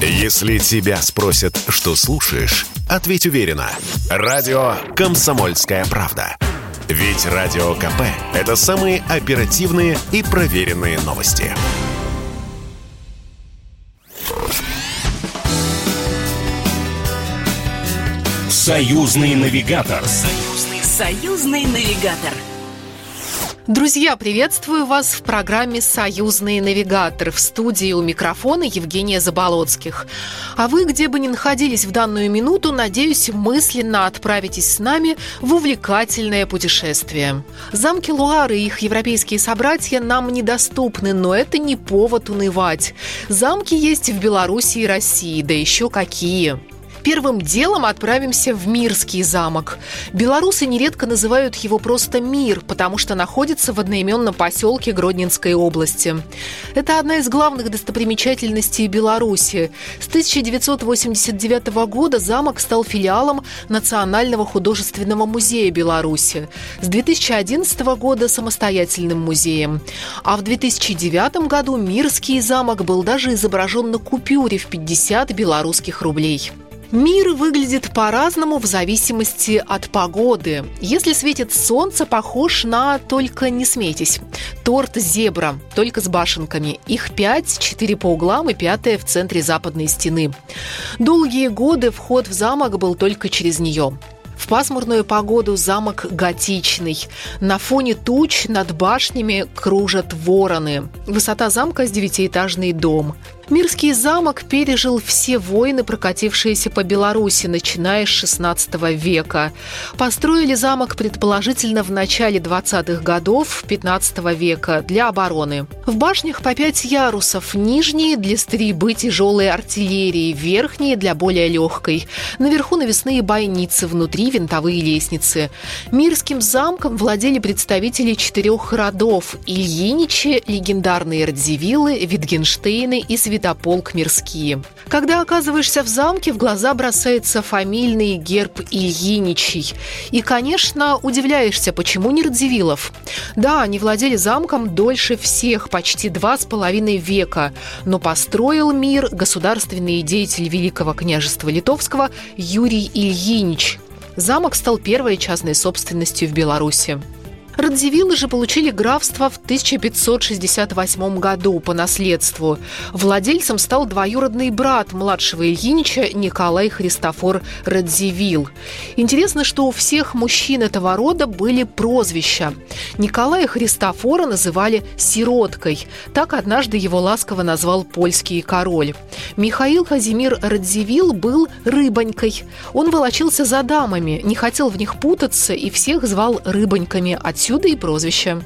Если тебя спросят, что слушаешь, ответь уверенно. Радио «Комсомольская правда». Ведь Радио КП – это самые оперативные и проверенные новости. Союзный навигатор. Союзный, союзный навигатор. Друзья, приветствую вас в программе «Союзный навигатор». В студии у микрофона Евгения Заболоцких. А вы, где бы ни находились в данную минуту, надеюсь, мысленно отправитесь с нами в увлекательное путешествие. Замки Луары и их европейские собратья нам недоступны, но это не повод унывать. Замки есть в Беларуси и России, да еще какие. Первым делом отправимся в Мирский замок. Белорусы нередко называют его просто Мир, потому что находится в одноименном поселке Гродненской области. Это одна из главных достопримечательностей Беларуси. С 1989 года замок стал филиалом Национального художественного музея Беларуси. С 2011 года самостоятельным музеем. А в 2009 году Мирский замок был даже изображен на купюре в 50 белорусских рублей. Мир выглядит по-разному в зависимости от погоды. Если светит солнце, похож на «только не смейтесь». Торт «Зебра», только с башенками. Их пять, четыре по углам и пятая в центре западной стены. Долгие годы вход в замок был только через нее. В пасмурную погоду замок готичный. На фоне туч над башнями кружат вороны. Высота замка с девятиэтажный дом. Мирский замок пережил все войны, прокатившиеся по Беларуси, начиная с XVI века. Построили замок предположительно в начале 20-х годов XV века для обороны. В башнях по пять ярусов, нижние для стрельбы тяжелой артиллерии, верхние для более легкой. Наверху навесные бойницы, внутри винтовые лестницы. Мирским замком владели представители четырех родов – Ильиничи, легендарные Радзивиллы, Витгенштейны и Святые святополк мирские. Когда оказываешься в замке, в глаза бросается фамильный герб Ильиничий. И, конечно, удивляешься, почему не Радзивиллов. Да, они владели замком дольше всех, почти два с половиной века, но построил мир государственный деятель Великого княжества Литовского Юрий Ильинич. Замок стал первой частной собственностью в Беларуси. Радзивиллы же получили графство в 1568 году по наследству. Владельцем стал двоюродный брат младшего Ильинича Николай Христофор Радзивилл. Интересно, что у всех мужчин этого рода были прозвища. Николая Христофора называли «сироткой». Так однажды его ласково назвал польский король. Михаил Казимир Радзивилл был рыбонькой. Он волочился за дамами, не хотел в них путаться и всех звал рыбоньками отсюда Отсюда и прозвище.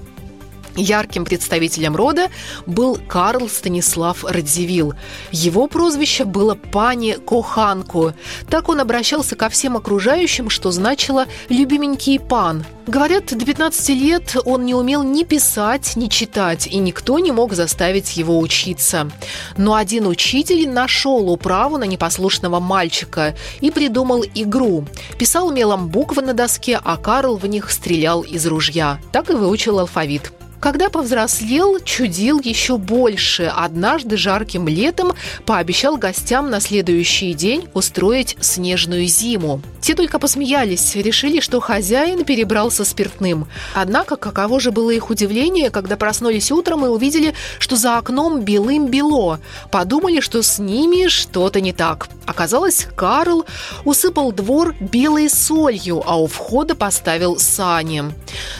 Ярким представителем рода был Карл Станислав Радзивилл. Его прозвище было «Пани Коханку». Так он обращался ко всем окружающим, что значило «любименький пан». Говорят, до 15 лет он не умел ни писать, ни читать, и никто не мог заставить его учиться. Но один учитель нашел управу на непослушного мальчика и придумал игру. Писал мелом буквы на доске, а Карл в них стрелял из ружья. Так и выучил алфавит. Когда повзрослел, чудил еще больше. Однажды жарким летом пообещал гостям на следующий день устроить снежную зиму. Те только посмеялись, решили, что хозяин перебрался спиртным. Однако, каково же было их удивление, когда проснулись утром и увидели, что за окном белым-бело. Подумали, что с ними что-то не так. Оказалось, Карл усыпал двор белой солью, а у входа поставил сани.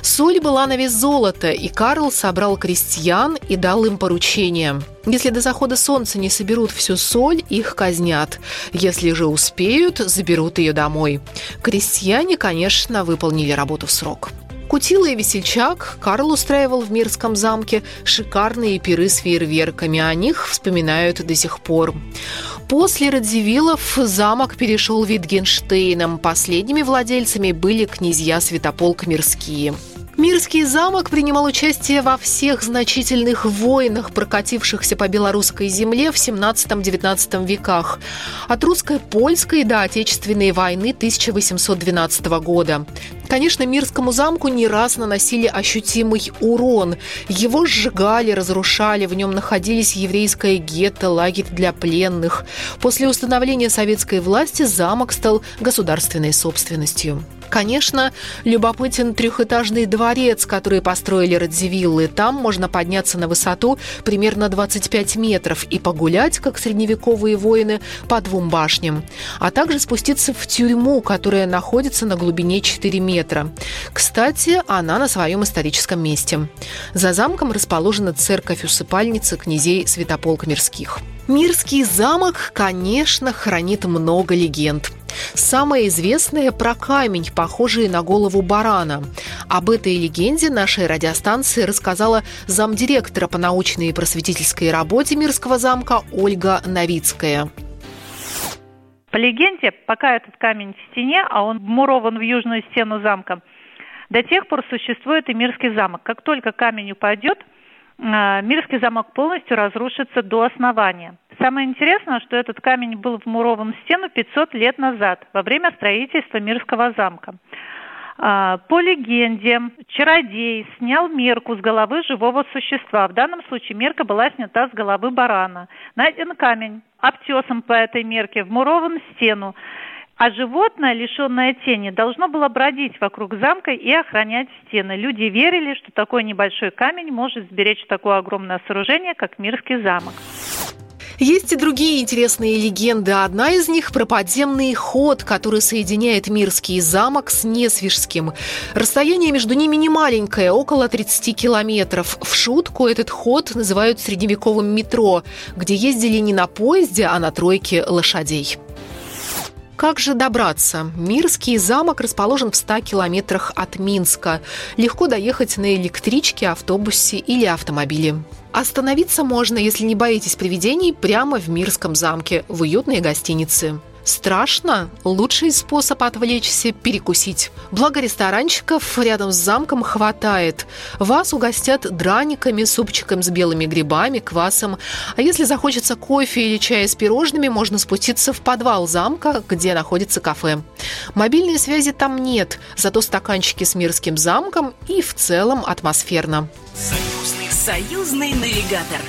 Соль была на вес золота, и Карл собрал крестьян и дал им поручение. Если до захода солнца не соберут всю соль, их казнят. Если же успеют, заберут ее домой. Крестьяне, конечно, выполнили работу в срок. Кутила и весельчак Карл устраивал в Мирском замке шикарные пиры с фейерверками. О них вспоминают до сих пор. После Радзивиллов замок перешел Витгенштейном. Последними владельцами были князья Святополк Мирские. Мирский замок принимал участие во всех значительных войнах, прокатившихся по белорусской земле в 17-19 веках. От русско-польской до Отечественной войны 1812 года. Конечно, Мирскому замку не раз наносили ощутимый урон. Его сжигали, разрушали, в нем находились еврейское гетто, лагерь для пленных. После установления советской власти замок стал государственной собственностью. Конечно, любопытен трехэтажный дворец, который построили Радзивиллы. Там можно подняться на высоту примерно 25 метров и погулять, как средневековые воины, по двум башням. А также спуститься в тюрьму, которая находится на глубине 4 метра. Кстати, она на своем историческом месте. За замком расположена церковь-усыпальница князей Святополк Мирских. Мирский замок, конечно, хранит много легенд. Самое известное про камень, похожий на голову барана. Об этой легенде нашей радиостанции рассказала замдиректора по научной и просветительской работе Мирского замка Ольга Новицкая. По легенде, пока этот камень в стене, а он вмурован в южную стену замка, до тех пор существует и Мирский замок. Как только камень упадет, э, Мирский замок полностью разрушится до основания. Самое интересное, что этот камень был вмурован в стену 500 лет назад, во время строительства Мирского замка. А, по легенде, чародей снял мерку с головы живого существа. В данном случае мерка была снята с головы барана. Найден камень, обтесом по этой мерке, вмурован в стену. А животное, лишенное тени, должно было бродить вокруг замка и охранять стены. Люди верили, что такой небольшой камень может сберечь такое огромное сооружение, как Мирский замок. Есть и другие интересные легенды. Одна из них про подземный ход, который соединяет Мирский замок с Несвижским. Расстояние между ними не маленькое, около 30 километров. В шутку этот ход называют средневековым метро, где ездили не на поезде, а на тройке лошадей. Как же добраться? Мирский замок расположен в 100 километрах от Минска. Легко доехать на электричке, автобусе или автомобиле. Остановиться можно, если не боитесь привидений, прямо в Мирском замке, в уютной гостинице. Страшно? Лучший способ отвлечься – перекусить. Благо ресторанчиков рядом с замком хватает. Вас угостят драниками, супчиком с белыми грибами, квасом. А если захочется кофе или чая с пирожными, можно спуститься в подвал замка, где находится кафе. Мобильной связи там нет, зато стаканчики с Мирским замком и в целом атмосферно. Союзный, союзный навигатор.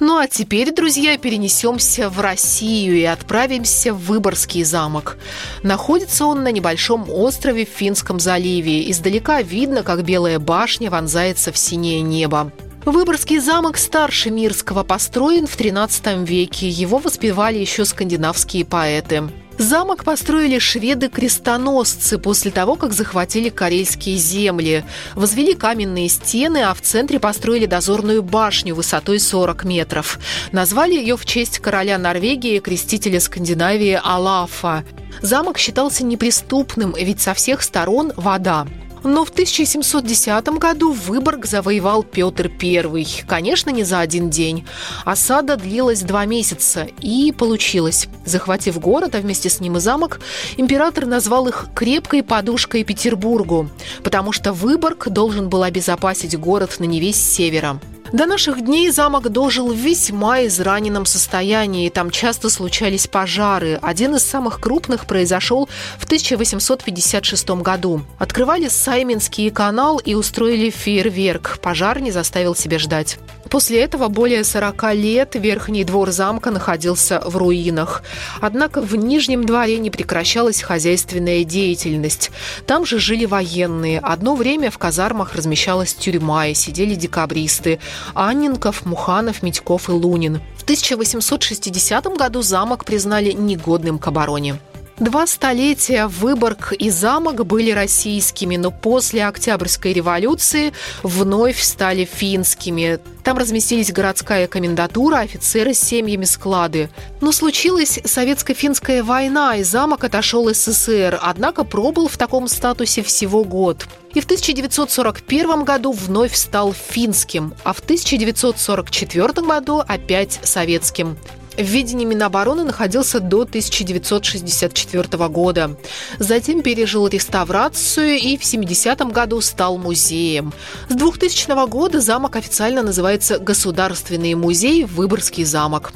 Ну а теперь, друзья, перенесемся в Россию и отправимся в Выборгский замок. Находится он на небольшом острове в Финском заливе. Издалека видно, как белая башня вонзается в синее небо. Выборгский замок старше Мирского построен в XIII веке. Его воспевали еще скандинавские поэты. Замок построили шведы-крестоносцы после того, как захватили карельские земли. Возвели каменные стены, а в центре построили дозорную башню высотой 40 метров. Назвали ее в честь короля Норвегии, крестителя Скандинавии Алафа. Замок считался неприступным, ведь со всех сторон вода. Но в 1710 году Выборг завоевал Петр I. Конечно, не за один день. Осада длилась два месяца, и получилось. Захватив город, а вместе с ним и замок, император назвал их «крепкой подушкой Петербургу», потому что Выборг должен был обезопасить город на Неве с севера. До наших дней замок дожил в весьма израненном состоянии. Там часто случались пожары. Один из самых крупных произошел в 1856 году. Открывали Сайминский канал и устроили фейерверк. Пожар не заставил себя ждать. После этого более 40 лет верхний двор замка находился в руинах. Однако в Нижнем дворе не прекращалась хозяйственная деятельность. Там же жили военные. Одно время в казармах размещалась тюрьма и сидели декабристы. Анненков, Муханов, Медьков и Лунин. В 1860 году замок признали негодным к обороне. Два столетия Выборг и замок были российскими, но после Октябрьской революции вновь стали финскими. Там разместились городская комендатура, офицеры с семьями склады. Но случилась советско-финская война, и замок отошел СССР, однако пробыл в таком статусе всего год. И в 1941 году вновь стал финским, а в 1944 году опять советским. В ведении Минобороны находился до 1964 года. Затем пережил реставрацию и в 70-м году стал музеем. С 2000 года замок официально называется Государственный музей Выборгский замок.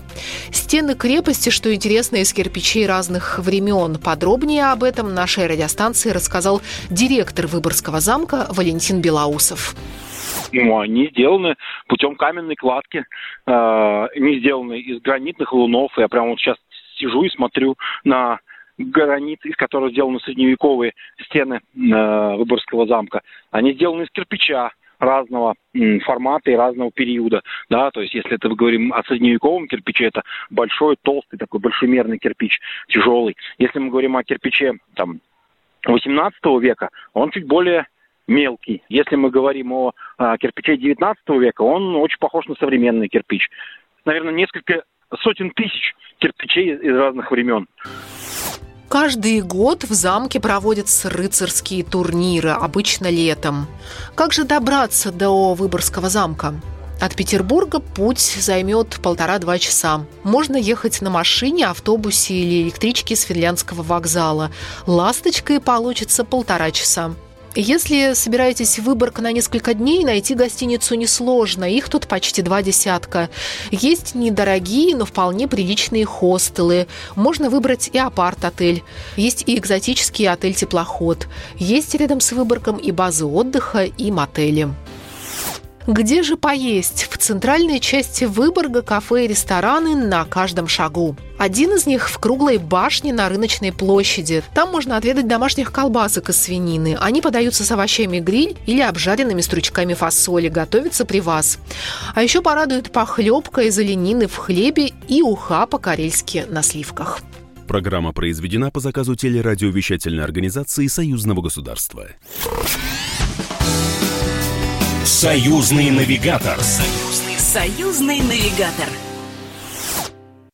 Стены крепости, что интересно, из кирпичей разных времен. Подробнее об этом нашей радиостанции рассказал директор Выборгского замка Валентин Белоусов ну, они сделаны путем каменной кладки, э, не сделаны из гранитных лунов. Я прямо вот сейчас сижу и смотрю на гранит, из которого сделаны средневековые стены э, Выборгского замка. Они сделаны из кирпича разного формата и разного периода, да, то есть если это мы говорим о средневековом кирпиче, это большой, толстый, такой большемерный кирпич, тяжелый. Если мы говорим о кирпиче, там, 18 века, он чуть более мелкий. Если мы говорим о, о кирпиче 19 века, он очень похож на современный кирпич. Наверное, несколько сотен тысяч кирпичей из разных времен. Каждый год в замке проводятся рыцарские турниры, обычно летом. Как же добраться до Выборгского замка? От Петербурга путь займет полтора-два часа. Можно ехать на машине, автобусе или электричке с финляндского вокзала. Ласточкой получится полтора часа. Если собираетесь в Выборг на несколько дней, найти гостиницу несложно. Их тут почти два десятка. Есть недорогие, но вполне приличные хостелы. Можно выбрать и апарт-отель. Есть и экзотический отель-теплоход. Есть рядом с Выборгом и базы отдыха, и мотели. Где же поесть? В центральной части Выборга кафе и рестораны на каждом шагу. Один из них в круглой башне на рыночной площади. Там можно отведать домашних колбасок из свинины. Они подаются с овощами гриль или обжаренными стручками фасоли. Готовятся при вас. А еще порадует похлебка из оленины в хлебе и уха по-карельски на сливках. Программа произведена по заказу телерадиовещательной организации Союзного государства. Союзный навигатор. Союзный, союзный навигатор.